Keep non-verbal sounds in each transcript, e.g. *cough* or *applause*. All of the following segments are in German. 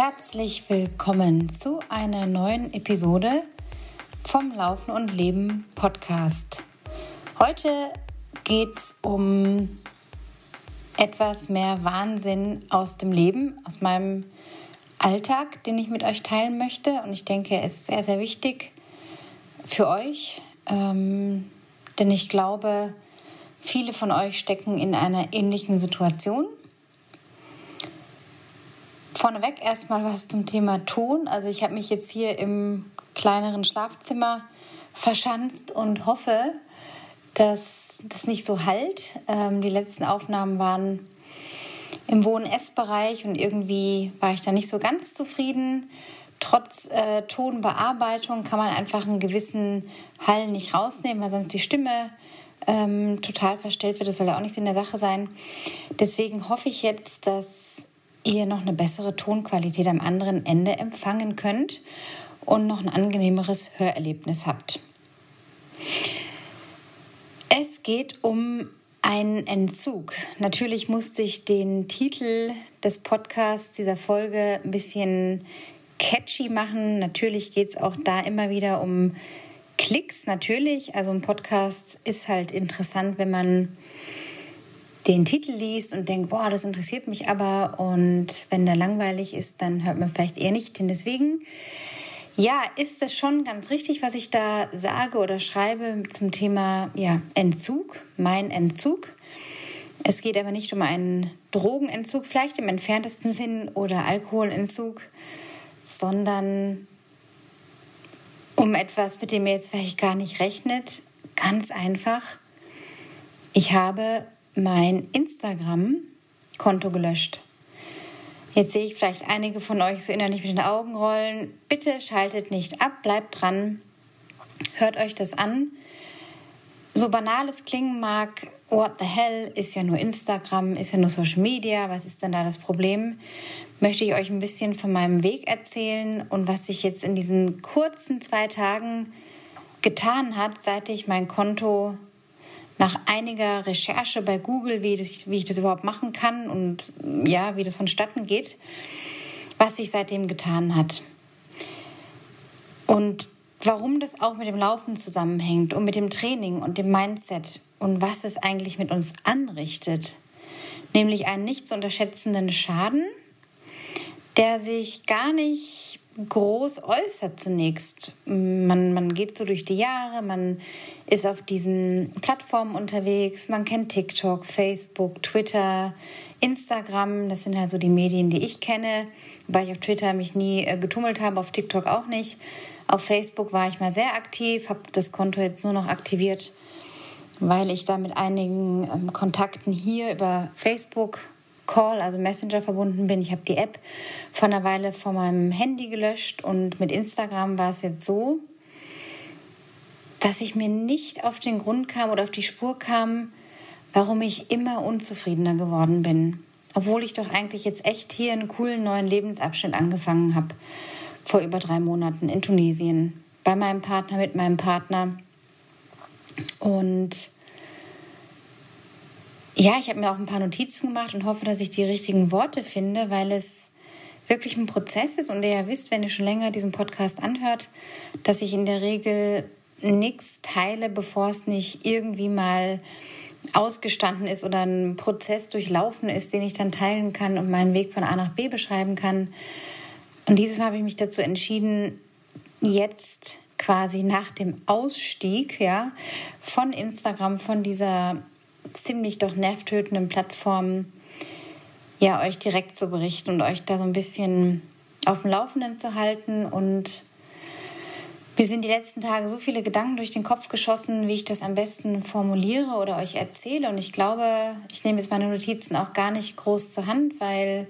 Herzlich willkommen zu einer neuen Episode vom Laufen und Leben Podcast. Heute geht es um etwas mehr Wahnsinn aus dem Leben, aus meinem Alltag, den ich mit euch teilen möchte. Und ich denke, es ist sehr, sehr wichtig für euch, ähm, denn ich glaube, viele von euch stecken in einer ähnlichen Situation Vorneweg erstmal was zum Thema Ton. Also ich habe mich jetzt hier im kleineren Schlafzimmer verschanzt und hoffe, dass das nicht so halt. Ähm, die letzten Aufnahmen waren im Wohn-Ess-Bereich und irgendwie war ich da nicht so ganz zufrieden. Trotz äh, Tonbearbeitung kann man einfach einen gewissen Hall nicht rausnehmen, weil sonst die Stimme ähm, total verstellt wird. Das soll ja auch nicht in der Sache sein. Deswegen hoffe ich jetzt, dass ihr noch eine bessere Tonqualität am anderen Ende empfangen könnt und noch ein angenehmeres Hörerlebnis habt. Es geht um einen Entzug. Natürlich musste ich den Titel des Podcasts dieser Folge ein bisschen catchy machen. Natürlich geht es auch da immer wieder um Klicks. Natürlich, also ein Podcast ist halt interessant, wenn man den Titel liest und denkt, boah, das interessiert mich aber und wenn der langweilig ist, dann hört man vielleicht eher nicht hin. Deswegen, ja, ist es schon ganz richtig, was ich da sage oder schreibe zum Thema ja, Entzug, mein Entzug. Es geht aber nicht um einen Drogenentzug, vielleicht im entferntesten Sinn oder Alkoholentzug, sondern um etwas, mit dem ihr jetzt vielleicht gar nicht rechnet. Ganz einfach. Ich habe mein Instagram-Konto gelöscht. Jetzt sehe ich vielleicht einige von euch so innerlich mit den Augen rollen. Bitte schaltet nicht ab, bleibt dran, hört euch das an. So banal es klingen mag, what the hell, ist ja nur Instagram, ist ja nur Social Media, was ist denn da das Problem? Möchte ich euch ein bisschen von meinem Weg erzählen und was sich jetzt in diesen kurzen zwei Tagen getan hat, seit ich mein Konto nach einiger Recherche bei Google, wie, das, wie ich das überhaupt machen kann und ja, wie das vonstatten geht, was sich seitdem getan hat. Und warum das auch mit dem Laufen zusammenhängt und mit dem Training und dem Mindset und was es eigentlich mit uns anrichtet. Nämlich einen nicht zu unterschätzenden Schaden, der sich gar nicht groß äußert zunächst. Man, man geht so durch die Jahre, man ist auf diesen Plattformen unterwegs, man kennt TikTok, Facebook, Twitter, Instagram, das sind halt so die Medien, die ich kenne, wobei ich auf Twitter mich nie äh, getummelt habe, auf TikTok auch nicht. Auf Facebook war ich mal sehr aktiv, habe das Konto jetzt nur noch aktiviert, weil ich da mit einigen ähm, Kontakten hier über Facebook Call, also Messenger verbunden bin. Ich habe die App vor einer Weile von meinem Handy gelöscht und mit Instagram war es jetzt so, dass ich mir nicht auf den Grund kam oder auf die Spur kam, warum ich immer unzufriedener geworden bin. Obwohl ich doch eigentlich jetzt echt hier einen coolen neuen Lebensabschnitt angefangen habe. Vor über drei Monaten in Tunesien. Bei meinem Partner, mit meinem Partner. Und ja, ich habe mir auch ein paar Notizen gemacht und hoffe, dass ich die richtigen Worte finde, weil es wirklich ein Prozess ist und ihr ja wisst, wenn ihr schon länger diesen Podcast anhört, dass ich in der Regel nichts teile, bevor es nicht irgendwie mal ausgestanden ist oder ein Prozess durchlaufen ist, den ich dann teilen kann und meinen Weg von A nach B beschreiben kann. Und dieses Mal habe ich mich dazu entschieden, jetzt quasi nach dem Ausstieg ja, von Instagram, von dieser ziemlich doch nervtötenden Plattformen, ja, euch direkt zu berichten und euch da so ein bisschen auf dem Laufenden zu halten. Und mir sind die letzten Tage so viele Gedanken durch den Kopf geschossen, wie ich das am besten formuliere oder euch erzähle. Und ich glaube, ich nehme jetzt meine Notizen auch gar nicht groß zur Hand, weil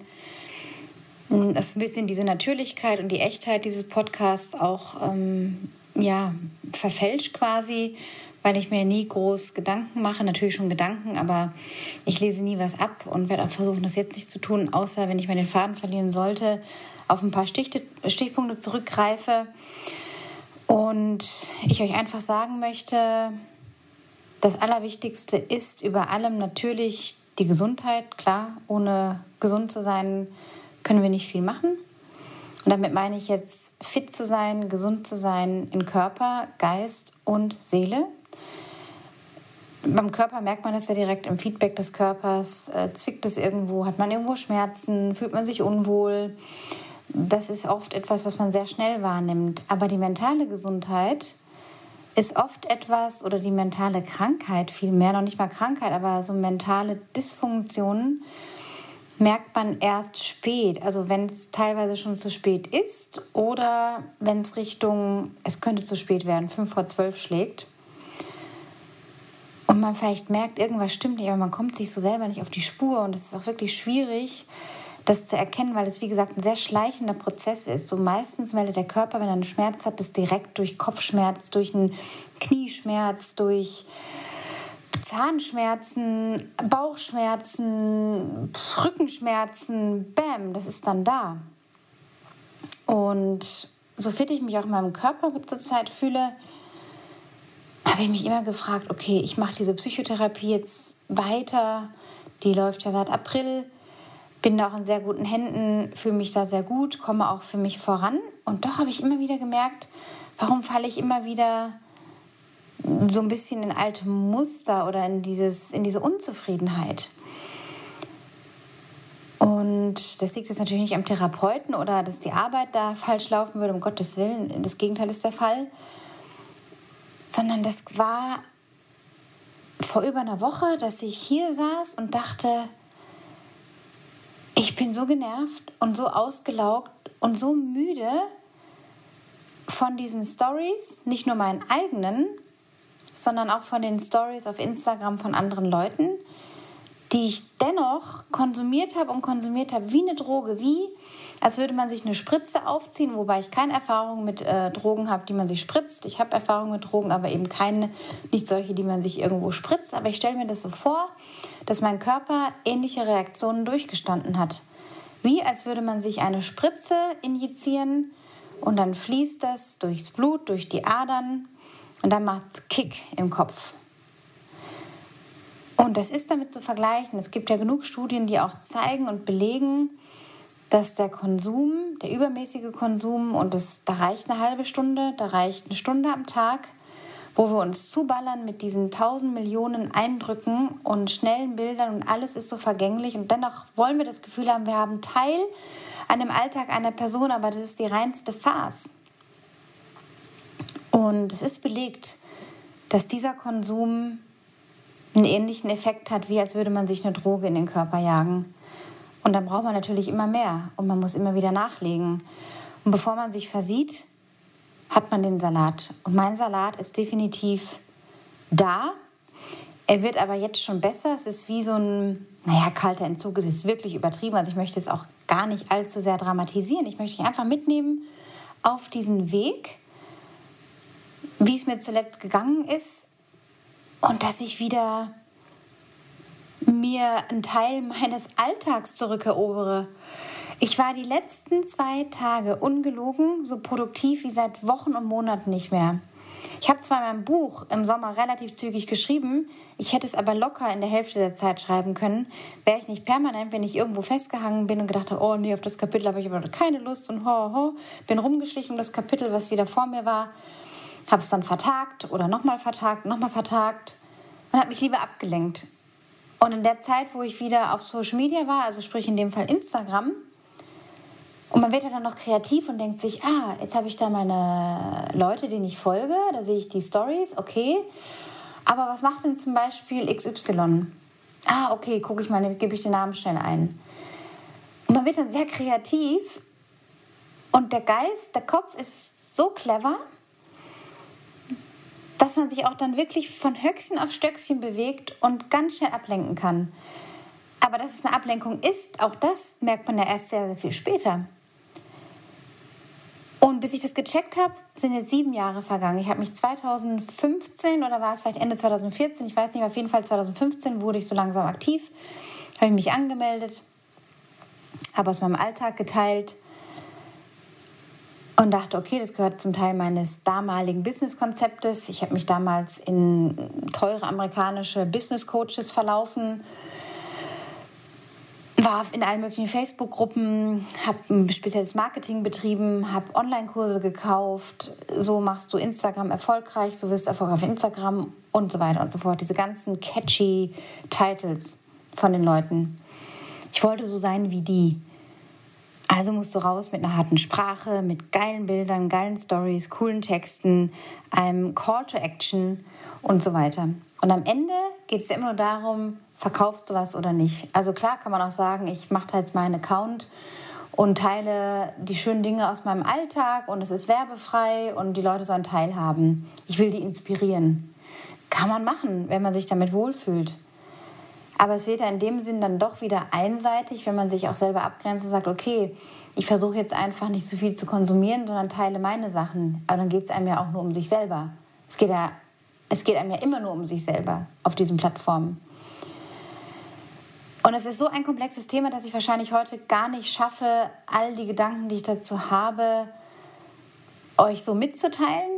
hm, das ein bisschen diese Natürlichkeit und die Echtheit dieses Podcasts auch ähm, ja, verfälscht quasi weil ich mir nie groß Gedanken mache, natürlich schon Gedanken, aber ich lese nie was ab und werde auch versuchen, das jetzt nicht zu tun, außer wenn ich mal den Faden verlieren sollte, auf ein paar Stichpunkte zurückgreife. Und ich euch einfach sagen möchte, das Allerwichtigste ist über allem natürlich die Gesundheit. Klar, ohne gesund zu sein können wir nicht viel machen. Und damit meine ich jetzt fit zu sein, gesund zu sein in Körper, Geist und Seele. Beim Körper merkt man das ja direkt im Feedback des Körpers. Äh, zwickt es irgendwo? Hat man irgendwo Schmerzen? Fühlt man sich unwohl? Das ist oft etwas, was man sehr schnell wahrnimmt. Aber die mentale Gesundheit ist oft etwas, oder die mentale Krankheit vielmehr, noch nicht mal Krankheit, aber so mentale Dysfunktionen, merkt man erst spät. Also wenn es teilweise schon zu spät ist oder wenn es Richtung, es könnte zu spät werden, fünf vor zwölf schlägt. Und man vielleicht merkt, irgendwas stimmt nicht, aber man kommt sich so selber nicht auf die Spur. Und es ist auch wirklich schwierig, das zu erkennen, weil es, wie gesagt, ein sehr schleichender Prozess ist. So meistens meldet der Körper, wenn er einen Schmerz hat, das direkt durch Kopfschmerz, durch einen Knieschmerz, durch Zahnschmerzen, Bauchschmerzen, Rückenschmerzen, bam, das ist dann da. Und so fit ich mich auch in meinem Körper zurzeit fühle, habe ich mich immer gefragt, okay, ich mache diese Psychotherapie jetzt weiter, die läuft ja seit April bin da auch in sehr guten Händen, fühle mich da sehr gut, komme auch für mich voran. Und doch habe ich immer wieder gemerkt, warum falle ich immer wieder so ein bisschen in alte Muster oder in, dieses, in diese Unzufriedenheit. Und das liegt jetzt natürlich nicht am Therapeuten oder dass die Arbeit da falsch laufen würde, um Gottes Willen. Das Gegenteil ist der Fall. Sondern das war vor über einer Woche, dass ich hier saß und dachte, ich bin so genervt und so ausgelaugt und so müde von diesen Stories, nicht nur meinen eigenen, sondern auch von den Stories auf Instagram von anderen Leuten, die ich dennoch konsumiert habe und konsumiert habe wie eine Droge, wie als würde man sich eine Spritze aufziehen, wobei ich keine Erfahrung mit äh, Drogen habe, die man sich spritzt. Ich habe Erfahrung mit Drogen, aber eben keine, nicht solche, die man sich irgendwo spritzt. Aber ich stelle mir das so vor, dass mein Körper ähnliche Reaktionen durchgestanden hat. Wie als würde man sich eine Spritze injizieren und dann fließt das durchs Blut, durch die Adern und dann macht es Kick im Kopf. Und das ist damit zu vergleichen. Es gibt ja genug Studien, die auch zeigen und belegen, dass der Konsum, der übermäßige Konsum, und das, da reicht eine halbe Stunde, da reicht eine Stunde am Tag, wo wir uns zuballern mit diesen tausend Millionen Eindrücken und schnellen Bildern und alles ist so vergänglich und dennoch wollen wir das Gefühl haben, wir haben Teil an dem Alltag einer Person, aber das ist die reinste Farce. Und es ist belegt, dass dieser Konsum einen ähnlichen Effekt hat, wie als würde man sich eine Droge in den Körper jagen. Und dann braucht man natürlich immer mehr und man muss immer wieder nachlegen. Und bevor man sich versieht, hat man den Salat. Und mein Salat ist definitiv da. Er wird aber jetzt schon besser. Es ist wie so ein, naja, kalter Entzug. Es ist wirklich übertrieben. Also ich möchte es auch gar nicht allzu sehr dramatisieren. Ich möchte dich einfach mitnehmen auf diesen Weg, wie es mir zuletzt gegangen ist und dass ich wieder mir einen Teil meines Alltags zurückerobere. Ich war die letzten zwei Tage ungelogen so produktiv wie seit Wochen und Monaten nicht mehr. Ich habe zwar mein Buch im Sommer relativ zügig geschrieben, ich hätte es aber locker in der Hälfte der Zeit schreiben können, wäre ich nicht permanent, wenn ich irgendwo festgehangen bin und gedacht habe, oh nee, auf das Kapitel habe ich aber keine Lust und ho, ho, bin rumgeschlichen um das Kapitel, was wieder vor mir war, habe es dann vertagt oder nochmal vertagt, nochmal vertagt und habe mich lieber abgelenkt. Und in der Zeit, wo ich wieder auf Social Media war, also sprich in dem Fall Instagram, und man wird ja dann noch kreativ und denkt sich, ah, jetzt habe ich da meine Leute, denen ich folge, da sehe ich die Stories, okay. Aber was macht denn zum Beispiel XY? Ah, okay, gucke ich mal, gebe ich den Namen schnell ein. Und man wird dann sehr kreativ und der Geist, der Kopf ist so clever, dass man sich auch dann wirklich von Höchstchen auf Stöckchen bewegt und ganz schnell ablenken kann. Aber dass es eine Ablenkung ist, auch das merkt man ja erst sehr, sehr viel später. Und bis ich das gecheckt habe, sind jetzt sieben Jahre vergangen. Ich habe mich 2015 oder war es vielleicht Ende 2014, ich weiß nicht, auf jeden Fall 2015 wurde ich so langsam aktiv, habe ich mich angemeldet, habe aus meinem Alltag geteilt und dachte, okay, das gehört zum Teil meines damaligen Business-Konzeptes. Ich habe mich damals in teure amerikanische Business-Coaches verlaufen war in allen möglichen Facebook-Gruppen, habe ein spezielles Marketing betrieben, habe Online-Kurse gekauft. So machst du Instagram erfolgreich, so wirst du erfolgreich auf Instagram und so weiter und so fort. Diese ganzen catchy Titles von den Leuten. Ich wollte so sein wie die. Also musst du raus mit einer harten Sprache, mit geilen Bildern, geilen Stories, coolen Texten, einem Call to Action und so weiter. Und am Ende geht es ja immer nur darum, verkaufst du was oder nicht. Also klar kann man auch sagen, ich mache jetzt meinen Account und teile die schönen Dinge aus meinem Alltag und es ist werbefrei und die Leute sollen teilhaben. Ich will die inspirieren. Kann man machen, wenn man sich damit wohlfühlt. Aber es wird ja in dem Sinn dann doch wieder einseitig, wenn man sich auch selber abgrenzt und sagt, okay, ich versuche jetzt einfach nicht so viel zu konsumieren, sondern teile meine Sachen. Aber dann geht es einem ja auch nur um sich selber. Es geht, ja, es geht einem ja immer nur um sich selber auf diesen Plattformen. Und es ist so ein komplexes Thema, dass ich wahrscheinlich heute gar nicht schaffe, all die Gedanken, die ich dazu habe, euch so mitzuteilen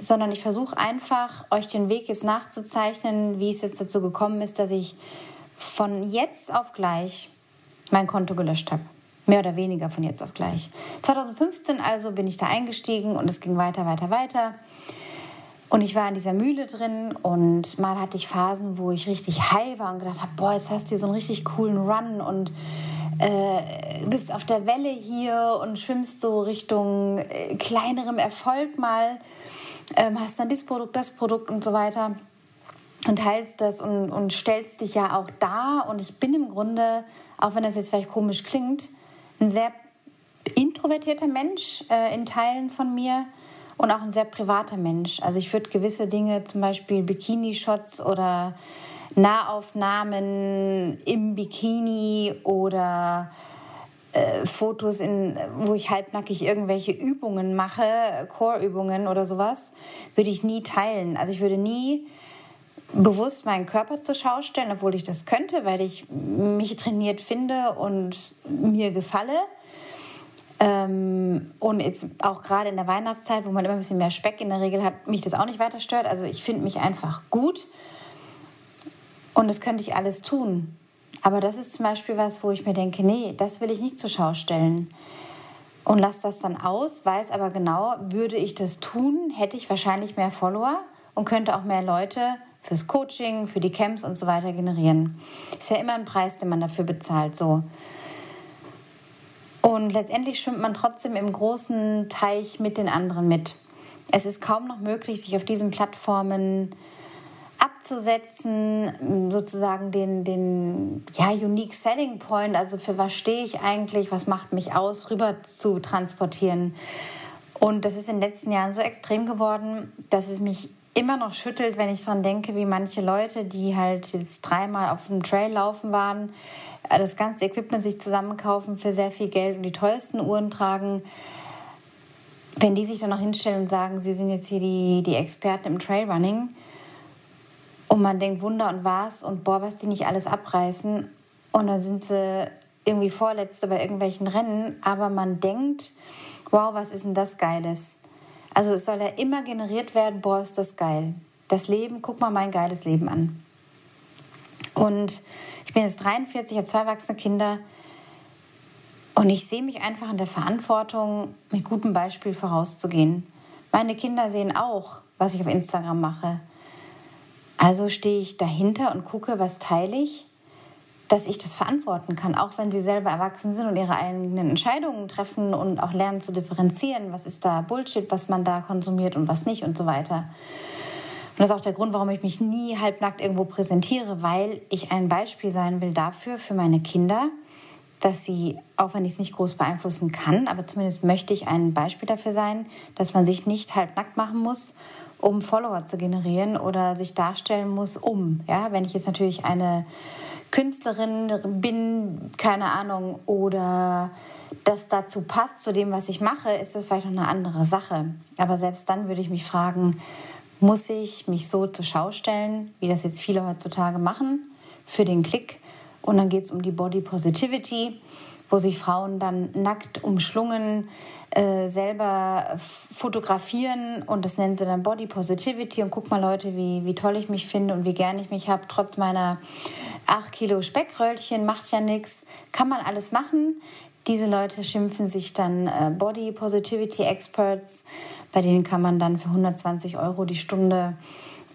sondern ich versuche einfach, euch den Weg jetzt nachzuzeichnen, wie es jetzt dazu gekommen ist, dass ich von jetzt auf gleich mein Konto gelöscht habe. Mehr oder weniger von jetzt auf gleich. 2015 also bin ich da eingestiegen und es ging weiter, weiter, weiter. Und ich war in dieser Mühle drin und mal hatte ich Phasen, wo ich richtig high war und gedacht habe, boah, jetzt hast du hier so einen richtig coolen Run und äh, bist auf der Welle hier und schwimmst so Richtung äh, kleinerem Erfolg mal ähm, hast dann das Produkt, das Produkt und so weiter und teilst das und, und stellst dich ja auch da. Und ich bin im Grunde, auch wenn das jetzt vielleicht komisch klingt, ein sehr introvertierter Mensch äh, in Teilen von mir und auch ein sehr privater Mensch. Also ich würde gewisse Dinge, zum Beispiel Bikini-Shots oder Nahaufnahmen im Bikini oder äh, Fotos, in, wo ich halbnackig irgendwelche Übungen mache, Core-Übungen oder sowas, würde ich nie teilen. Also ich würde nie bewusst meinen Körper zur Schau stellen, obwohl ich das könnte, weil ich mich trainiert finde und mir gefalle. Ähm, und jetzt auch gerade in der Weihnachtszeit, wo man immer ein bisschen mehr Speck in der Regel hat, mich das auch nicht weiter stört. Also ich finde mich einfach gut und das könnte ich alles tun. Aber das ist zum Beispiel was, wo ich mir denke, nee, das will ich nicht zur Schau stellen. Und lasse das dann aus, weiß aber genau, würde ich das tun, hätte ich wahrscheinlich mehr Follower und könnte auch mehr Leute fürs Coaching, für die Camps und so weiter generieren. Ist ja immer ein Preis, den man dafür bezahlt, so. Und letztendlich schwimmt man trotzdem im großen Teich mit den anderen mit. Es ist kaum noch möglich, sich auf diesen Plattformen abzusetzen, sozusagen den, den ja, Unique Selling Point, also für was stehe ich eigentlich, was macht mich aus, rüber zu transportieren. Und das ist in den letzten Jahren so extrem geworden, dass es mich immer noch schüttelt, wenn ich daran denke, wie manche Leute, die halt jetzt dreimal auf dem Trail laufen waren, das ganze Equipment sich zusammenkaufen für sehr viel Geld und die teuersten Uhren tragen, wenn die sich dann noch hinstellen und sagen, sie sind jetzt hier die, die Experten im Trailrunning, und man denkt Wunder und was und boah, was die nicht alles abreißen. Und dann sind sie irgendwie Vorletzte bei irgendwelchen Rennen. Aber man denkt, wow, was ist denn das Geiles? Also es soll ja immer generiert werden, boah, ist das geil. Das Leben, guck mal mein geiles Leben an. Und ich bin jetzt 43, habe zwei erwachsene Kinder. Und ich sehe mich einfach in der Verantwortung, mit gutem Beispiel vorauszugehen. Meine Kinder sehen auch, was ich auf Instagram mache. Also stehe ich dahinter und gucke, was teile ich, dass ich das verantworten kann, auch wenn sie selber erwachsen sind und ihre eigenen Entscheidungen treffen und auch lernen zu differenzieren, was ist da Bullshit, was man da konsumiert und was nicht und so weiter. Und das ist auch der Grund, warum ich mich nie halbnackt irgendwo präsentiere, weil ich ein Beispiel sein will dafür, für meine Kinder, dass sie, auch wenn ich es nicht groß beeinflussen kann, aber zumindest möchte ich ein Beispiel dafür sein, dass man sich nicht halbnackt machen muss um Follower zu generieren oder sich darstellen muss, um. Ja, wenn ich jetzt natürlich eine Künstlerin bin, keine Ahnung, oder das dazu passt zu dem, was ich mache, ist das vielleicht noch eine andere Sache. Aber selbst dann würde ich mich fragen, muss ich mich so zur Schau stellen, wie das jetzt viele heutzutage machen, für den Klick? Und dann geht es um die Body Positivity. Wo sich Frauen dann nackt umschlungen äh, selber fotografieren und das nennen sie dann Body Positivity und guck mal Leute, wie, wie toll ich mich finde und wie gern ich mich habe, trotz meiner 8 Kilo Speckröllchen, macht ja nichts, kann man alles machen. Diese Leute schimpfen sich dann äh, Body Positivity Experts, bei denen kann man dann für 120 Euro die Stunde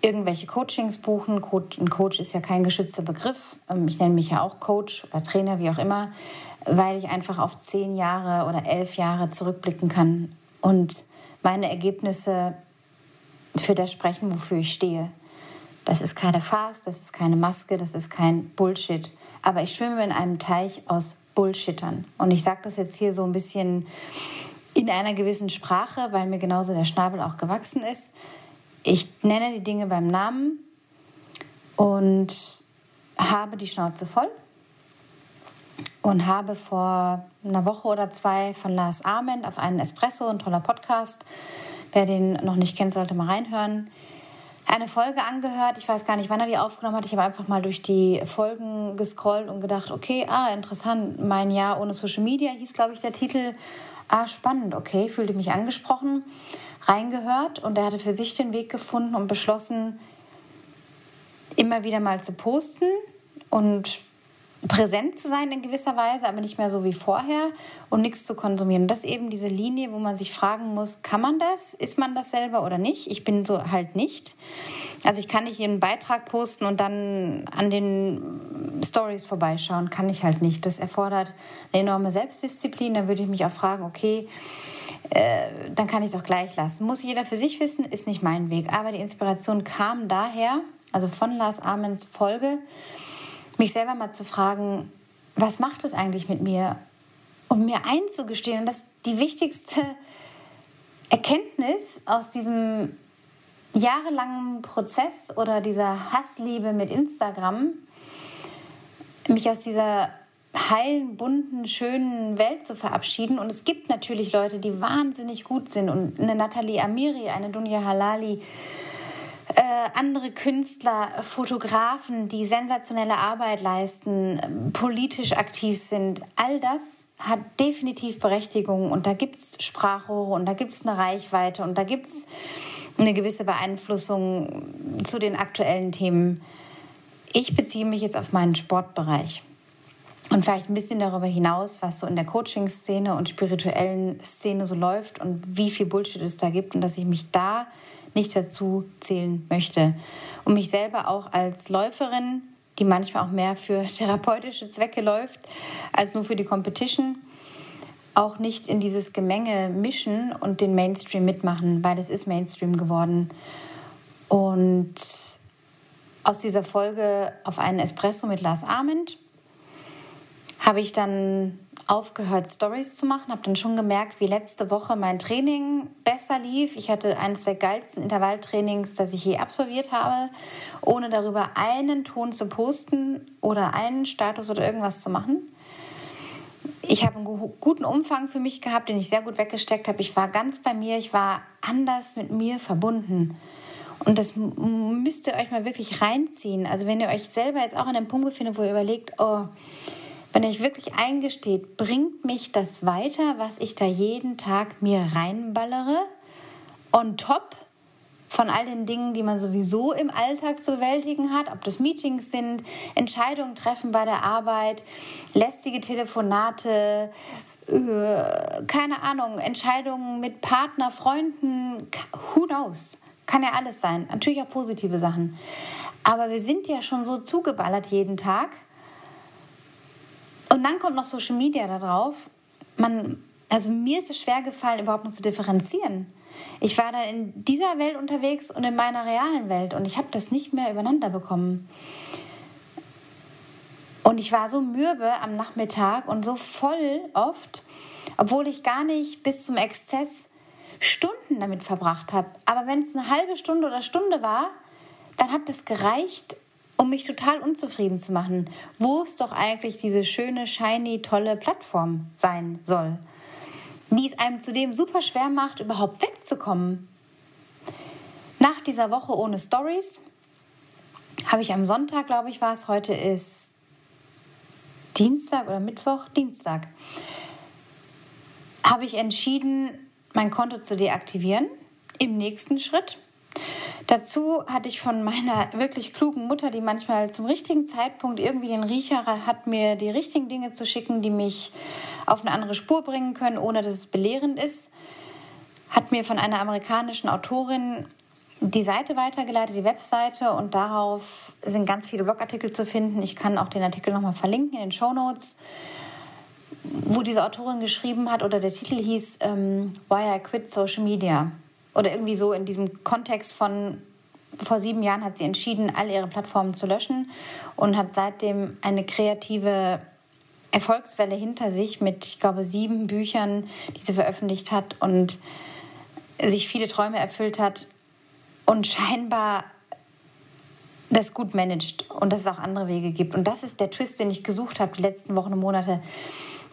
irgendwelche Coachings buchen. Ein Coach ist ja kein geschützter Begriff. Ähm, ich nenne mich ja auch Coach oder Trainer, wie auch immer weil ich einfach auf zehn Jahre oder elf Jahre zurückblicken kann und meine Ergebnisse für das sprechen, wofür ich stehe. Das ist keine Farce, das ist keine Maske, das ist kein Bullshit. Aber ich schwimme in einem Teich aus Bullshittern. Und ich sage das jetzt hier so ein bisschen in einer gewissen Sprache, weil mir genauso der Schnabel auch gewachsen ist. Ich nenne die Dinge beim Namen und habe die Schnauze voll und habe vor einer Woche oder zwei von Lars Ament auf einen Espresso, ein toller Podcast. Wer den noch nicht kennt, sollte mal reinhören. Eine Folge angehört. Ich weiß gar nicht, wann er die aufgenommen hat. Ich habe einfach mal durch die Folgen gescrollt und gedacht, okay, ah, interessant. Mein Jahr ohne Social Media hieß, glaube ich, der Titel. Ah, spannend, okay, fühlte mich angesprochen, reingehört und er hatte für sich den Weg gefunden und beschlossen, immer wieder mal zu posten und präsent zu sein in gewisser Weise, aber nicht mehr so wie vorher und nichts zu konsumieren. das ist eben diese Linie, wo man sich fragen muss, kann man das? Ist man das selber oder nicht? Ich bin so halt nicht. Also ich kann nicht einen Beitrag posten und dann an den Stories vorbeischauen, kann ich halt nicht. Das erfordert eine enorme Selbstdisziplin. Da würde ich mich auch fragen, okay, äh, dann kann ich es auch gleich lassen. Muss jeder für sich wissen, ist nicht mein Weg. Aber die Inspiration kam daher, also von Lars Amens Folge, mich selber mal zu fragen, was macht es eigentlich mit mir? Und mir einzugestehen, und das ist die wichtigste Erkenntnis aus diesem jahrelangen Prozess oder dieser Hassliebe mit Instagram, mich aus dieser heilen, bunten, schönen Welt zu verabschieden. Und es gibt natürlich Leute, die wahnsinnig gut sind. Und eine Nathalie Amiri, eine Dunja Halali, andere Künstler, Fotografen, die sensationelle Arbeit leisten, politisch aktiv sind, all das hat definitiv Berechtigung und da gibt es Sprachrohre und da gibt es eine Reichweite und da gibt es eine gewisse Beeinflussung zu den aktuellen Themen. Ich beziehe mich jetzt auf meinen Sportbereich und vielleicht ein bisschen darüber hinaus, was so in der Coaching-Szene und spirituellen Szene so läuft und wie viel Bullshit es da gibt und dass ich mich da nicht dazu zählen möchte. Und mich selber auch als Läuferin, die manchmal auch mehr für *laughs* therapeutische Zwecke läuft, als nur für die Competition, auch nicht in dieses Gemenge mischen und den Mainstream mitmachen, weil es ist Mainstream geworden. Und aus dieser Folge auf einen Espresso mit Lars Arment habe ich dann aufgehört, Stories zu machen, habe dann schon gemerkt, wie letzte Woche mein Training besser lief. Ich hatte eines der geilsten Intervalltrainings, das ich je absolviert habe, ohne darüber einen Ton zu posten oder einen Status oder irgendwas zu machen. Ich habe einen guten Umfang für mich gehabt, den ich sehr gut weggesteckt habe. Ich war ganz bei mir, ich war anders mit mir verbunden. Und das müsst ihr euch mal wirklich reinziehen. Also wenn ihr euch selber jetzt auch an einem Punkt befindet, wo ihr überlegt, oh, wenn euch wirklich eingesteht, bringt mich das weiter, was ich da jeden Tag mir reinballere, on top von all den Dingen, die man sowieso im Alltag zu bewältigen hat, ob das Meetings sind, Entscheidungen treffen bei der Arbeit, lästige Telefonate, äh, keine Ahnung, Entscheidungen mit Partner, Freunden, who knows? Kann ja alles sein. Natürlich auch positive Sachen. Aber wir sind ja schon so zugeballert jeden Tag und dann kommt noch Social Media da drauf. Man, also mir ist es schwer gefallen, überhaupt noch zu differenzieren. Ich war dann in dieser Welt unterwegs und in meiner realen Welt und ich habe das nicht mehr übereinander bekommen. Und ich war so mürbe am Nachmittag und so voll oft, obwohl ich gar nicht bis zum Exzess Stunden damit verbracht habe. Aber wenn es eine halbe Stunde oder Stunde war, dann hat das gereicht, um mich total unzufrieden zu machen, wo es doch eigentlich diese schöne, shiny, tolle Plattform sein soll, die es einem zudem super schwer macht, überhaupt wegzukommen. Nach dieser Woche ohne Stories habe ich am Sonntag, glaube ich, war es, heute ist Dienstag oder Mittwoch, Dienstag, habe ich entschieden, mein Konto zu deaktivieren. Im nächsten Schritt. Dazu hatte ich von meiner wirklich klugen Mutter, die manchmal zum richtigen Zeitpunkt irgendwie den Riecher hat, mir die richtigen Dinge zu schicken, die mich auf eine andere Spur bringen können, ohne dass es belehrend ist, hat mir von einer amerikanischen Autorin die Seite weitergeleitet, die Webseite und darauf sind ganz viele Blogartikel zu finden. Ich kann auch den Artikel nochmal verlinken in den Show Notes, wo diese Autorin geschrieben hat oder der Titel hieß ähm, Why I Quit Social Media oder irgendwie so in diesem Kontext von vor sieben Jahren hat sie entschieden, alle ihre Plattformen zu löschen und hat seitdem eine kreative Erfolgswelle hinter sich mit, ich glaube, sieben Büchern, die sie veröffentlicht hat und sich viele Träume erfüllt hat und scheinbar das gut managt und dass es auch andere Wege gibt. Und das ist der Twist, den ich gesucht habe die letzten Wochen und Monate.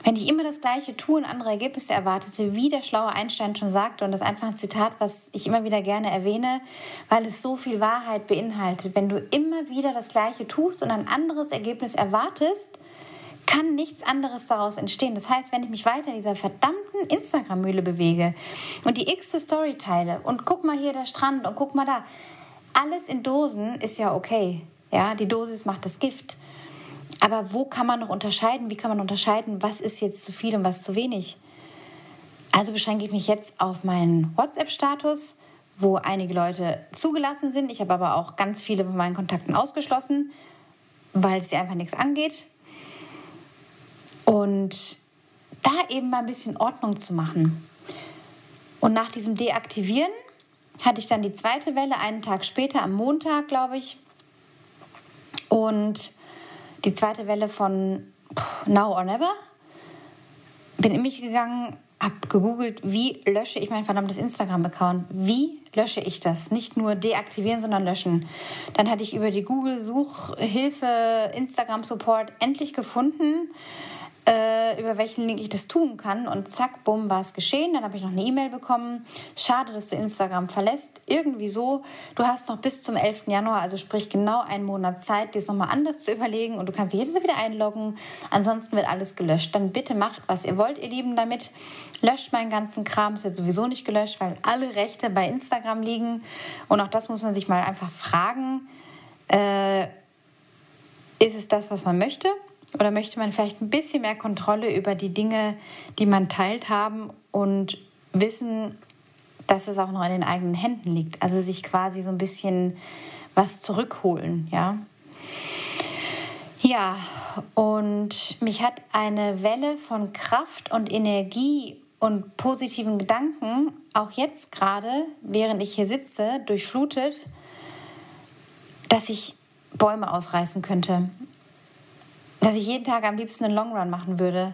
Wenn ich immer das Gleiche tue und andere Ergebnisse erwartete, wie der schlaue Einstein schon sagte, und das ist einfach ein Zitat, was ich immer wieder gerne erwähne, weil es so viel Wahrheit beinhaltet. Wenn du immer wieder das Gleiche tust und ein anderes Ergebnis erwartest, kann nichts anderes daraus entstehen. Das heißt, wenn ich mich weiter in dieser verdammten Instagram-Mühle bewege und die x-te Story teile und guck mal hier der Strand und guck mal da, alles in Dosen ist ja okay. Ja, die Dosis macht das Gift. Aber wo kann man noch unterscheiden? Wie kann man unterscheiden, was ist jetzt zu viel und was zu wenig? Also beschränke ich mich jetzt auf meinen WhatsApp-Status, wo einige Leute zugelassen sind. Ich habe aber auch ganz viele von meinen Kontakten ausgeschlossen, weil es sie einfach nichts angeht. Und da eben mal ein bisschen Ordnung zu machen. Und nach diesem Deaktivieren hatte ich dann die zweite Welle einen Tag später, am Montag, glaube ich. Und die zweite Welle von Now or Never. Bin in mich gegangen, habe gegoogelt, wie lösche ich mein verdammtes Instagram-Account? Wie lösche ich das? Nicht nur deaktivieren, sondern löschen. Dann hatte ich über die Google-Suchhilfe Instagram-Support endlich gefunden, äh, über welchen Link ich das tun kann. Und zack, bumm, war es geschehen. Dann habe ich noch eine E-Mail bekommen. Schade, dass du Instagram verlässt. Irgendwie so. Du hast noch bis zum 11. Januar, also sprich genau einen Monat Zeit, dir es nochmal anders zu überlegen. Und du kannst jedes Mal wieder einloggen. Ansonsten wird alles gelöscht. Dann bitte macht, was ihr wollt, ihr Lieben, damit. Löscht meinen ganzen Kram. Es wird sowieso nicht gelöscht, weil alle Rechte bei Instagram liegen. Und auch das muss man sich mal einfach fragen. Äh, ist es das, was man möchte? Oder möchte man vielleicht ein bisschen mehr Kontrolle über die Dinge, die man teilt haben und wissen, dass es auch noch in den eigenen Händen liegt? Also sich quasi so ein bisschen was zurückholen, ja? Ja, und mich hat eine Welle von Kraft und Energie und positiven Gedanken auch jetzt gerade, während ich hier sitze, durchflutet, dass ich Bäume ausreißen könnte dass ich jeden Tag am liebsten einen Long Run machen würde.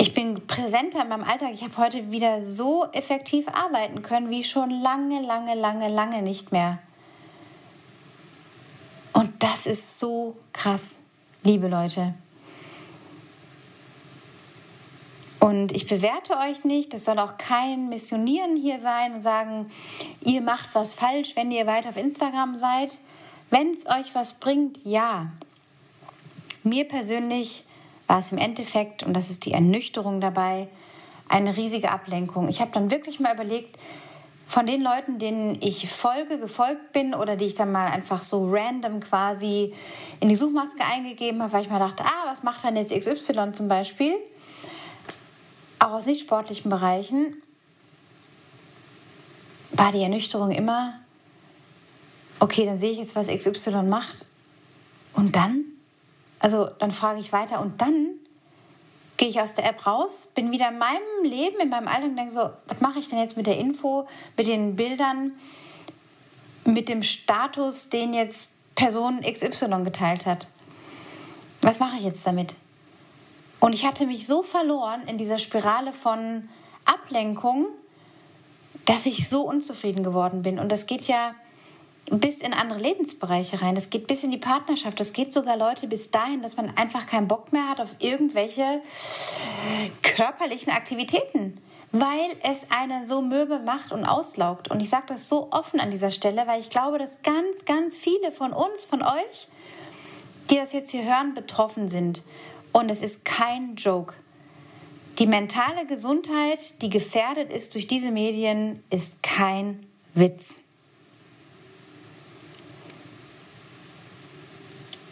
Ich bin präsenter in meinem Alltag. Ich habe heute wieder so effektiv arbeiten können wie schon lange, lange, lange, lange nicht mehr. Und das ist so krass, liebe Leute. Und ich bewerte euch nicht, das soll auch kein Missionieren hier sein und sagen, ihr macht was falsch, wenn ihr weiter auf Instagram seid. Wenn es euch was bringt, ja. Mir persönlich war es im Endeffekt, und das ist die Ernüchterung dabei, eine riesige Ablenkung. Ich habe dann wirklich mal überlegt, von den Leuten, denen ich folge, gefolgt bin oder die ich dann mal einfach so random quasi in die Suchmaske eingegeben habe, weil ich mal dachte, ah, was macht denn jetzt XY zum Beispiel? Auch aus nicht sportlichen Bereichen war die Ernüchterung immer, okay, dann sehe ich jetzt, was XY macht. Und dann? Also dann frage ich weiter und dann gehe ich aus der App raus, bin wieder in meinem Leben, in meinem Alltag und denke so, was mache ich denn jetzt mit der Info, mit den Bildern, mit dem Status, den jetzt Person XY geteilt hat? Was mache ich jetzt damit? Und ich hatte mich so verloren in dieser Spirale von Ablenkung, dass ich so unzufrieden geworden bin. Und das geht ja bis in andere Lebensbereiche rein. Das geht bis in die Partnerschaft. Das geht sogar Leute bis dahin, dass man einfach keinen Bock mehr hat auf irgendwelche körperlichen Aktivitäten, weil es einen so mürbe macht und auslaugt. Und ich sage das so offen an dieser Stelle, weil ich glaube, dass ganz, ganz viele von uns, von euch, die das jetzt hier hören, betroffen sind. Und es ist kein Joke. Die mentale Gesundheit, die gefährdet ist durch diese Medien, ist kein Witz.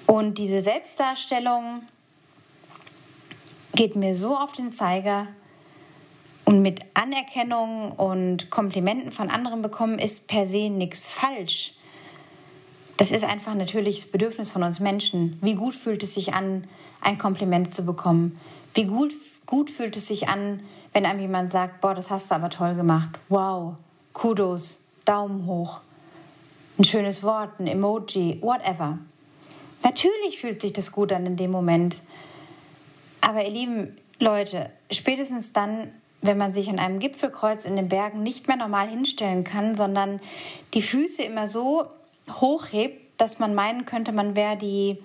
Und diese Selbstdarstellung geht mir so auf den Zeiger. Und mit Anerkennung und Komplimenten von anderen bekommen ist per se nichts falsch. Das ist einfach ein natürliches Bedürfnis von uns Menschen. Wie gut fühlt es sich an, ein Kompliment zu bekommen? Wie gut, gut fühlt es sich an, wenn einem jemand sagt, boah, das hast du aber toll gemacht. Wow, Kudos, Daumen hoch, ein schönes Wort, ein Emoji, whatever. Natürlich fühlt sich das gut an in dem Moment. Aber ihr lieben Leute, spätestens dann, wenn man sich an einem Gipfelkreuz in den Bergen nicht mehr normal hinstellen kann, sondern die Füße immer so hochhebt, dass man meinen könnte, man wäre die,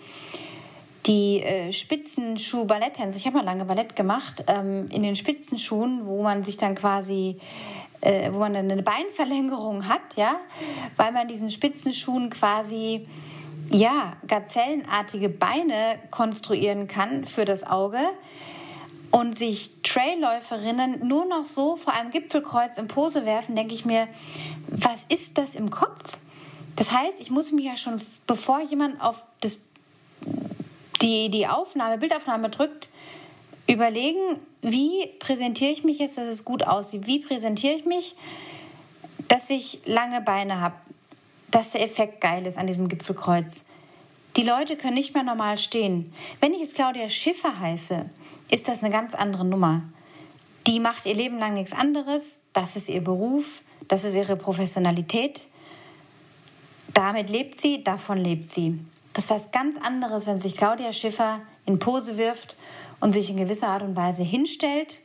die äh, Spitzenschuh-Balletttänzer. Ich habe mal lange Ballett gemacht, ähm, in den Spitzenschuhen, wo man sich dann quasi äh, wo man eine Beinverlängerung hat, ja, weil man diesen Spitzenschuhen quasi ja, gazellenartige Beine konstruieren kann für das Auge und sich Trailläuferinnen nur noch so vor einem Gipfelkreuz in Pose werfen, denke ich mir, was ist das im Kopf? Das heißt, ich muss mich ja schon, bevor jemand auf das, die, die Aufnahme, Bildaufnahme drückt, überlegen, wie präsentiere ich mich jetzt, dass es gut aussieht? Wie präsentiere ich mich, dass ich lange Beine habe? Dass der Effekt geil ist an diesem Gipfelkreuz. Die Leute können nicht mehr normal stehen. Wenn ich es Claudia Schiffer heiße, ist das eine ganz andere Nummer. Die macht ihr Leben lang nichts anderes. Das ist ihr Beruf, das ist ihre Professionalität. Damit lebt sie, davon lebt sie. Das ist was ganz anderes, wenn sich Claudia Schiffer in Pose wirft und sich in gewisser Art und Weise hinstellt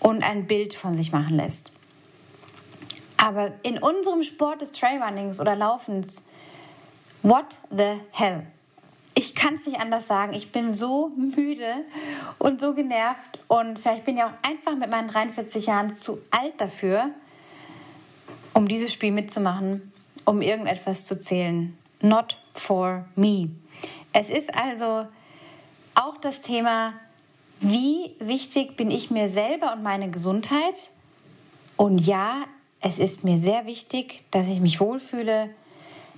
und ein Bild von sich machen lässt. Aber in unserem Sport des Trailrunnings oder Laufens, what the hell? Ich kann es nicht anders sagen. Ich bin so müde und so genervt. Und vielleicht bin ich auch einfach mit meinen 43 Jahren zu alt dafür, um dieses Spiel mitzumachen, um irgendetwas zu zählen. Not for me. Es ist also auch das Thema, wie wichtig bin ich mir selber und meine Gesundheit? Und ja, es ist mir sehr wichtig, dass ich mich wohlfühle,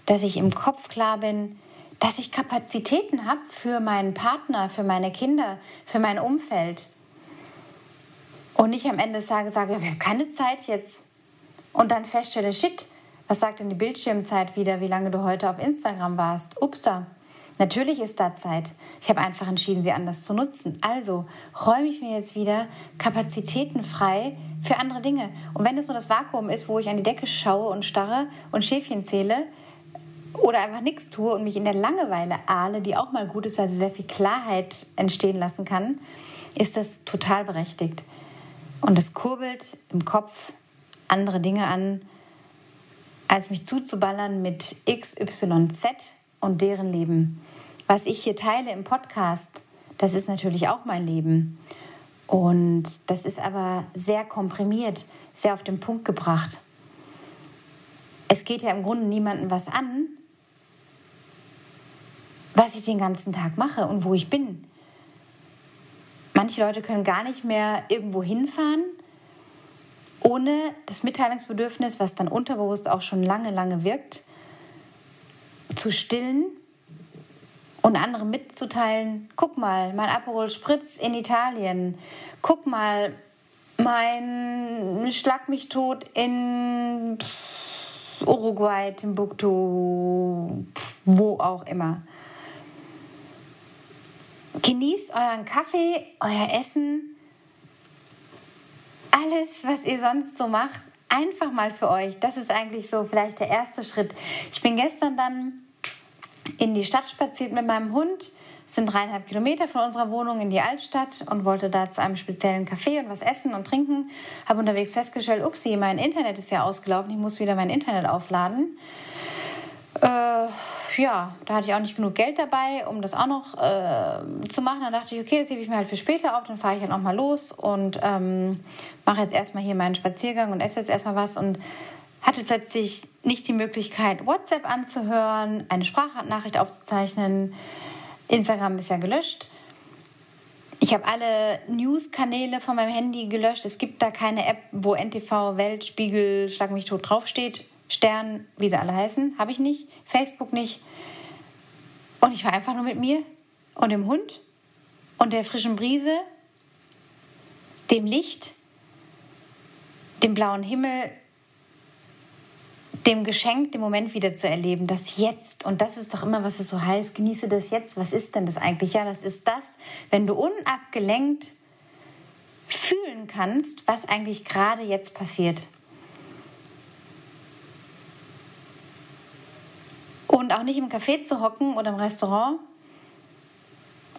dass ich im Kopf klar bin, dass ich Kapazitäten habe für meinen Partner, für meine Kinder, für mein Umfeld. Und nicht am Ende sage, sage, ich habe keine Zeit jetzt. Und dann feststelle, shit, was sagt denn die Bildschirmzeit wieder, wie lange du heute auf Instagram warst? Upsa. Natürlich ist da Zeit. Ich habe einfach entschieden, sie anders zu nutzen. Also räume ich mir jetzt wieder Kapazitäten frei für andere Dinge. Und wenn es nur das Vakuum ist, wo ich an die Decke schaue und starre und Schäfchen zähle oder einfach nichts tue und mich in der Langeweile ahle, die auch mal gut ist, weil sie sehr viel Klarheit entstehen lassen kann, ist das total berechtigt. Und es kurbelt im Kopf andere Dinge an, als mich zuzuballern mit XYZ und deren Leben. Was ich hier teile im Podcast, das ist natürlich auch mein Leben. Und das ist aber sehr komprimiert, sehr auf den Punkt gebracht. Es geht ja im Grunde niemandem was an, was ich den ganzen Tag mache und wo ich bin. Manche Leute können gar nicht mehr irgendwo hinfahren, ohne das Mitteilungsbedürfnis, was dann unterbewusst auch schon lange, lange wirkt, zu stillen und anderen mitzuteilen, guck mal, mein Aperol Spritz in Italien, guck mal, mein Schlag mich tot in Uruguay, Timbuktu, wo auch immer. Genießt euren Kaffee, euer Essen, alles, was ihr sonst so macht, einfach mal für euch. Das ist eigentlich so vielleicht der erste Schritt. Ich bin gestern dann in die Stadt spaziert mit meinem Hund. Sind dreieinhalb Kilometer von unserer Wohnung in die Altstadt und wollte da zu einem speziellen Café und was essen und trinken. Habe unterwegs festgestellt, upsie, mein Internet ist ja ausgelaufen, ich muss wieder mein Internet aufladen. Äh, ja, da hatte ich auch nicht genug Geld dabei, um das auch noch äh, zu machen. Dann dachte ich, okay, das hebe ich mir halt für später auf, dann fahre ich halt auch mal los und ähm, mache jetzt erstmal hier meinen Spaziergang und esse jetzt erstmal was und hatte plötzlich nicht die Möglichkeit, WhatsApp anzuhören, eine Sprachnachricht aufzuzeichnen. Instagram ist ja gelöscht. Ich habe alle News-Kanäle von meinem Handy gelöscht. Es gibt da keine App, wo NTV, Welt, Spiegel, Schlag mich tot draufsteht. Stern, wie sie alle heißen, habe ich nicht. Facebook nicht. Und ich war einfach nur mit mir und dem Hund und der frischen Brise, dem Licht, dem blauen Himmel, dem Geschenk, den Moment wieder zu erleben, das Jetzt. Und das ist doch immer, was es so heißt, genieße das Jetzt. Was ist denn das eigentlich? Ja, das ist das, wenn du unabgelenkt fühlen kannst, was eigentlich gerade jetzt passiert. Und auch nicht im Café zu hocken oder im Restaurant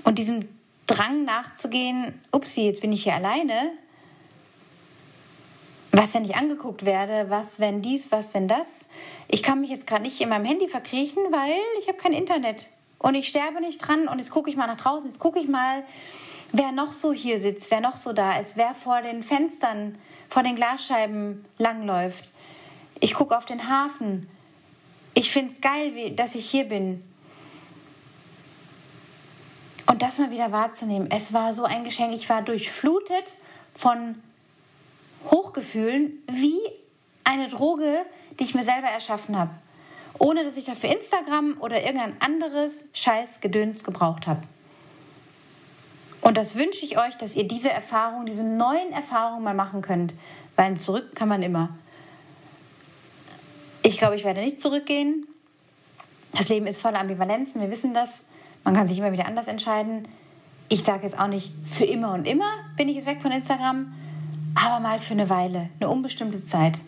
und diesem Drang nachzugehen, upsi, jetzt bin ich hier alleine, was, wenn ich angeguckt werde? Was, wenn dies? Was, wenn das? Ich kann mich jetzt gerade nicht in meinem Handy verkriechen, weil ich habe kein Internet. Und ich sterbe nicht dran. Und jetzt gucke ich mal nach draußen. Jetzt gucke ich mal, wer noch so hier sitzt, wer noch so da ist, wer vor den Fenstern, vor den Glasscheiben langläuft. Ich gucke auf den Hafen. Ich finde es geil, dass ich hier bin. Und das mal wieder wahrzunehmen. Es war so ein Geschenk. Ich war durchflutet von Hochgefühlen wie eine Droge, die ich mir selber erschaffen habe, ohne dass ich dafür Instagram oder irgendein anderes Scheißgedöns gebraucht habe. Und das wünsche ich euch, dass ihr diese Erfahrung, diese neuen Erfahrungen mal machen könnt, weil zurück kann man immer. Ich glaube, ich werde nicht zurückgehen. Das Leben ist voller Ambivalenzen, wir wissen das. Man kann sich immer wieder anders entscheiden. Ich sage jetzt auch nicht, für immer und immer bin ich jetzt weg von Instagram aber mal für eine Weile, eine unbestimmte Zeit,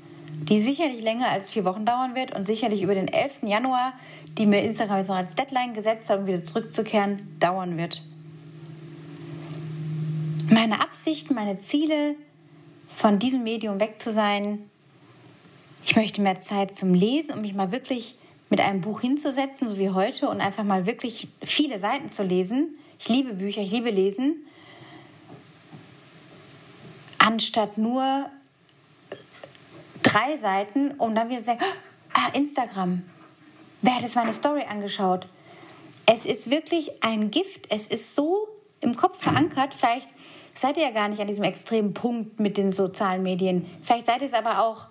die sicherlich länger als vier Wochen dauern wird und sicherlich über den 11. Januar, die mir Instagram jetzt noch als Deadline gesetzt hat, um wieder zurückzukehren, dauern wird. Meine Absichten, meine Ziele, von diesem Medium weg zu sein. Ich möchte mehr Zeit zum Lesen, um mich mal wirklich mit einem Buch hinzusetzen, so wie heute, und einfach mal wirklich viele Seiten zu lesen. Ich liebe Bücher, ich liebe Lesen anstatt nur drei Seiten, um dann wieder zu sagen, ah, Instagram. Wer hat jetzt meine Story angeschaut? Es ist wirklich ein Gift. Es ist so im Kopf verankert. Vielleicht seid ihr ja gar nicht an diesem extremen Punkt mit den sozialen Medien. Vielleicht seid ihr es aber auch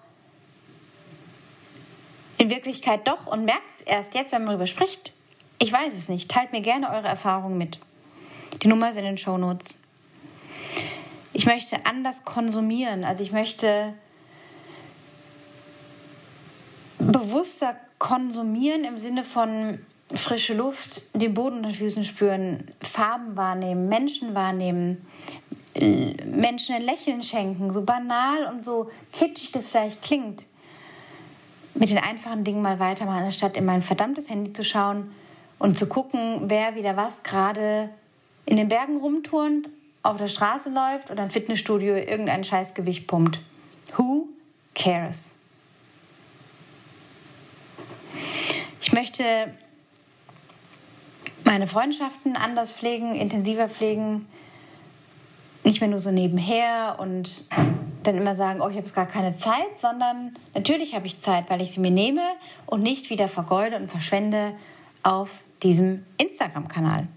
in Wirklichkeit doch und merkt es erst jetzt, wenn man darüber spricht. Ich weiß es nicht. Teilt mir gerne eure Erfahrungen mit. Die Nummer ist in den Show Notes ich möchte anders konsumieren. Also ich möchte bewusster konsumieren im Sinne von frische Luft, den Boden unter den Füßen spüren, Farben wahrnehmen, Menschen wahrnehmen, Menschen ein Lächeln schenken, so banal und so kitschig das vielleicht klingt. Mit den einfachen Dingen mal weitermachen, anstatt in mein verdammtes Handy zu schauen und zu gucken, wer wieder was gerade in den Bergen rumturnt auf der Straße läuft oder im Fitnessstudio irgendein Scheißgewicht pumpt. Who cares? Ich möchte meine Freundschaften anders pflegen, intensiver pflegen, nicht mehr nur so nebenher und dann immer sagen, oh, ich habe jetzt gar keine Zeit, sondern natürlich habe ich Zeit, weil ich sie mir nehme und nicht wieder vergeude und verschwende auf diesem Instagram-Kanal.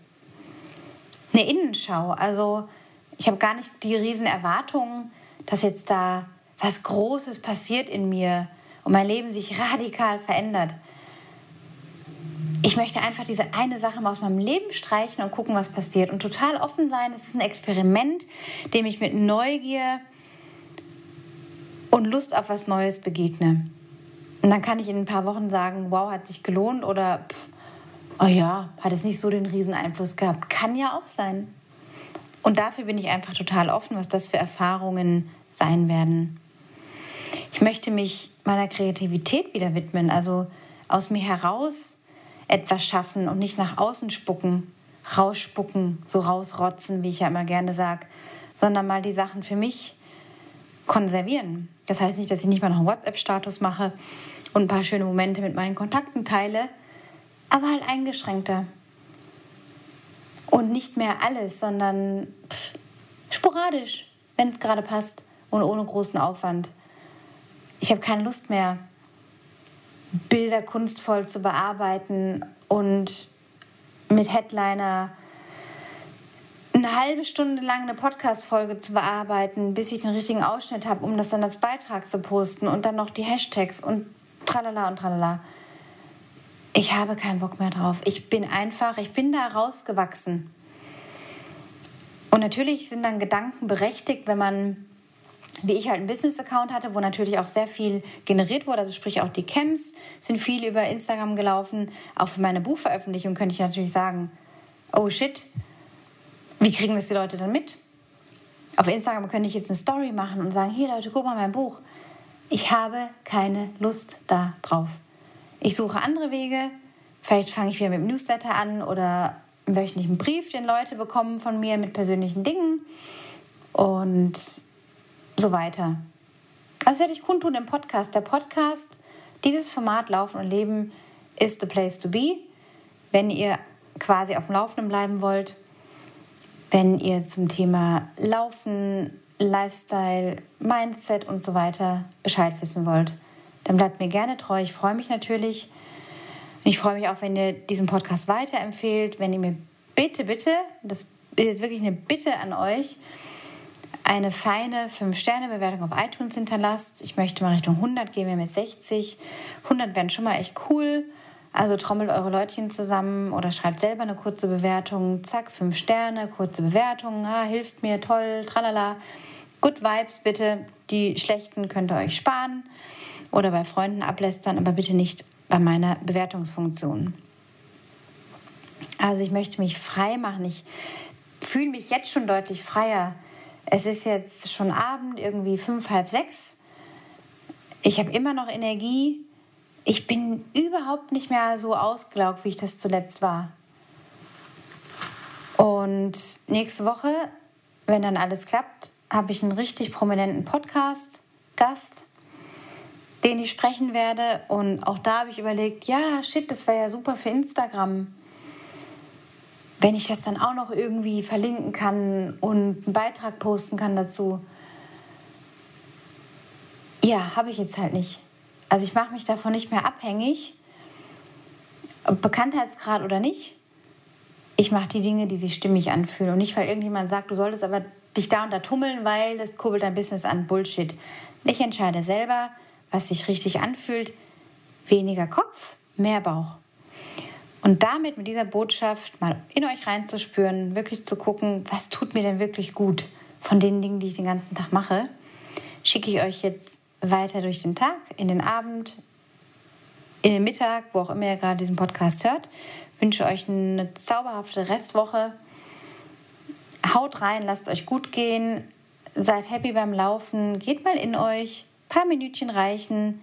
Eine Innenschau, also ich habe gar nicht die riesen Erwartungen, dass jetzt da was Großes passiert in mir und mein Leben sich radikal verändert. Ich möchte einfach diese eine Sache mal aus meinem Leben streichen und gucken, was passiert. Und total offen sein. Es ist ein Experiment, dem ich mit Neugier und Lust auf was Neues begegne. Und dann kann ich in ein paar Wochen sagen, wow, hat sich gelohnt oder, pff, oh ja, hat es nicht so den riesen Einfluss gehabt. Kann ja auch sein. Und dafür bin ich einfach total offen, was das für Erfahrungen sein werden. Ich möchte mich meiner Kreativität wieder widmen, also aus mir heraus etwas schaffen und nicht nach außen spucken, rausspucken, so rausrotzen, wie ich ja immer gerne sage, sondern mal die Sachen für mich konservieren. Das heißt nicht, dass ich nicht mal noch einen WhatsApp-Status mache und ein paar schöne Momente mit meinen Kontakten teile, aber halt eingeschränkter. Und nicht mehr alles, sondern sporadisch, wenn es gerade passt und ohne großen Aufwand. Ich habe keine Lust mehr, Bilder kunstvoll zu bearbeiten und mit Headliner eine halbe Stunde lang eine Podcast-Folge zu bearbeiten, bis ich den richtigen Ausschnitt habe, um das dann als Beitrag zu posten und dann noch die Hashtags und tralala und tralala. Ich habe keinen Bock mehr drauf. Ich bin einfach, ich bin da rausgewachsen. Und natürlich sind dann Gedanken berechtigt, wenn man, wie ich halt einen Business-Account hatte, wo natürlich auch sehr viel generiert wurde. Also sprich auch die Camps sind viel über Instagram gelaufen. Auch für meine Buchveröffentlichung könnte ich natürlich sagen, oh shit, wie kriegen das die Leute dann mit? Auf Instagram könnte ich jetzt eine Story machen und sagen, hier Leute, guck mal mein Buch. Ich habe keine Lust da drauf. Ich suche andere Wege. Vielleicht fange ich wieder mit dem Newsletter an oder einen wöchentlichen Brief, den Leute bekommen von mir mit persönlichen Dingen und so weiter. Das werde ich kundtun im Podcast. Der Podcast, dieses Format Laufen und Leben ist the place to be, wenn ihr quasi auf dem Laufenden bleiben wollt, wenn ihr zum Thema Laufen, Lifestyle, Mindset und so weiter Bescheid wissen wollt dann bleibt mir gerne treu. Ich freue mich natürlich. Ich freue mich auch, wenn ihr diesen Podcast weiterempfehlt, wenn ihr mir bitte, bitte, das ist jetzt wirklich eine Bitte an euch, eine feine 5-Sterne-Bewertung auf iTunes hinterlasst. Ich möchte mal Richtung 100 gehen, wir jetzt 60. 100 wären schon mal echt cool. Also trommelt eure Leutchen zusammen oder schreibt selber eine kurze Bewertung. Zack, 5 Sterne, kurze Bewertung. Ah, hilft mir, toll, tralala. Good Vibes bitte. Die schlechten könnt ihr euch sparen oder bei Freunden ablästern, aber bitte nicht bei meiner Bewertungsfunktion. Also ich möchte mich frei machen. Ich fühle mich jetzt schon deutlich freier. Es ist jetzt schon Abend, irgendwie fünf, halb sechs. Ich habe immer noch Energie. Ich bin überhaupt nicht mehr so ausgelaugt, wie ich das zuletzt war. Und nächste Woche, wenn dann alles klappt, habe ich einen richtig prominenten Podcast-Gast den ich sprechen werde. Und auch da habe ich überlegt, ja, shit, das wäre ja super für Instagram. Wenn ich das dann auch noch irgendwie verlinken kann und einen Beitrag posten kann dazu. Ja, habe ich jetzt halt nicht. Also ich mache mich davon nicht mehr abhängig, Bekanntheitsgrad oder nicht. Ich mache die Dinge, die sich stimmig anfühlen. Und nicht, weil irgendjemand sagt, du solltest aber dich da und da tummeln, weil das kurbelt dein Business an. Bullshit. Ich entscheide selber, was sich richtig anfühlt, weniger Kopf, mehr Bauch. Und damit mit dieser Botschaft mal in euch reinzuspüren, wirklich zu gucken, was tut mir denn wirklich gut von den Dingen, die ich den ganzen Tag mache, schicke ich euch jetzt weiter durch den Tag, in den Abend, in den Mittag, wo auch immer ihr gerade diesen Podcast hört. wünsche euch eine zauberhafte Restwoche. Haut rein, lasst euch gut gehen, seid happy beim Laufen, geht mal in euch, paar Minütchen reichen.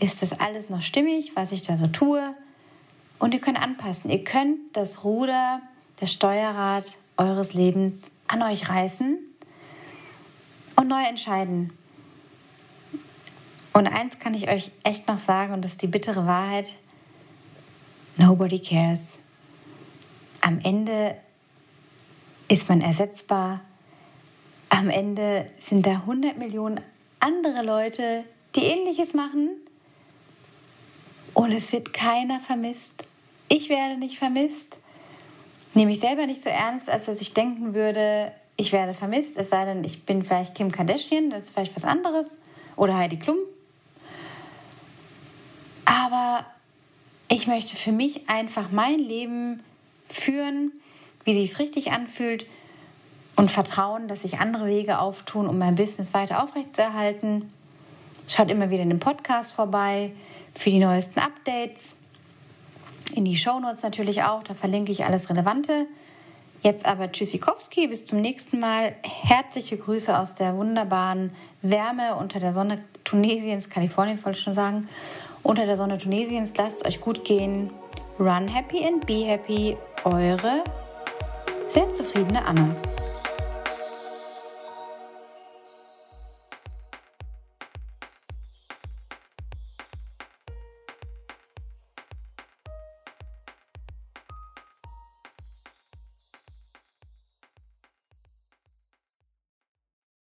Ist das alles noch stimmig, was ich da so tue? Und ihr könnt anpassen. Ihr könnt das Ruder, das Steuerrad eures Lebens an euch reißen und neu entscheiden. Und eins kann ich euch echt noch sagen, und das ist die bittere Wahrheit. Nobody cares. Am Ende ist man ersetzbar. Am Ende sind da 100 Millionen andere Leute, die ähnliches machen und es wird keiner vermisst. Ich werde nicht vermisst. Nehme ich selber nicht so ernst, als dass ich denken würde, ich werde vermisst, es sei denn, ich bin vielleicht Kim Kardashian, das ist vielleicht was anderes, oder Heidi Klum. Aber ich möchte für mich einfach mein Leben führen, wie sich es richtig anfühlt und vertrauen, dass sich andere Wege auftun, um mein Business weiter aufrechtzuerhalten. Schaut immer wieder in den Podcast vorbei für die neuesten Updates. In die Shownotes natürlich auch, da verlinke ich alles Relevante. Jetzt aber Tschüssikowski, bis zum nächsten Mal. Herzliche Grüße aus der wunderbaren Wärme unter der Sonne Tunesiens, Kaliforniens wollte ich schon sagen. Unter der Sonne Tunesiens, lasst es euch gut gehen. Run happy and be happy. Eure sehr zufriedene Anna.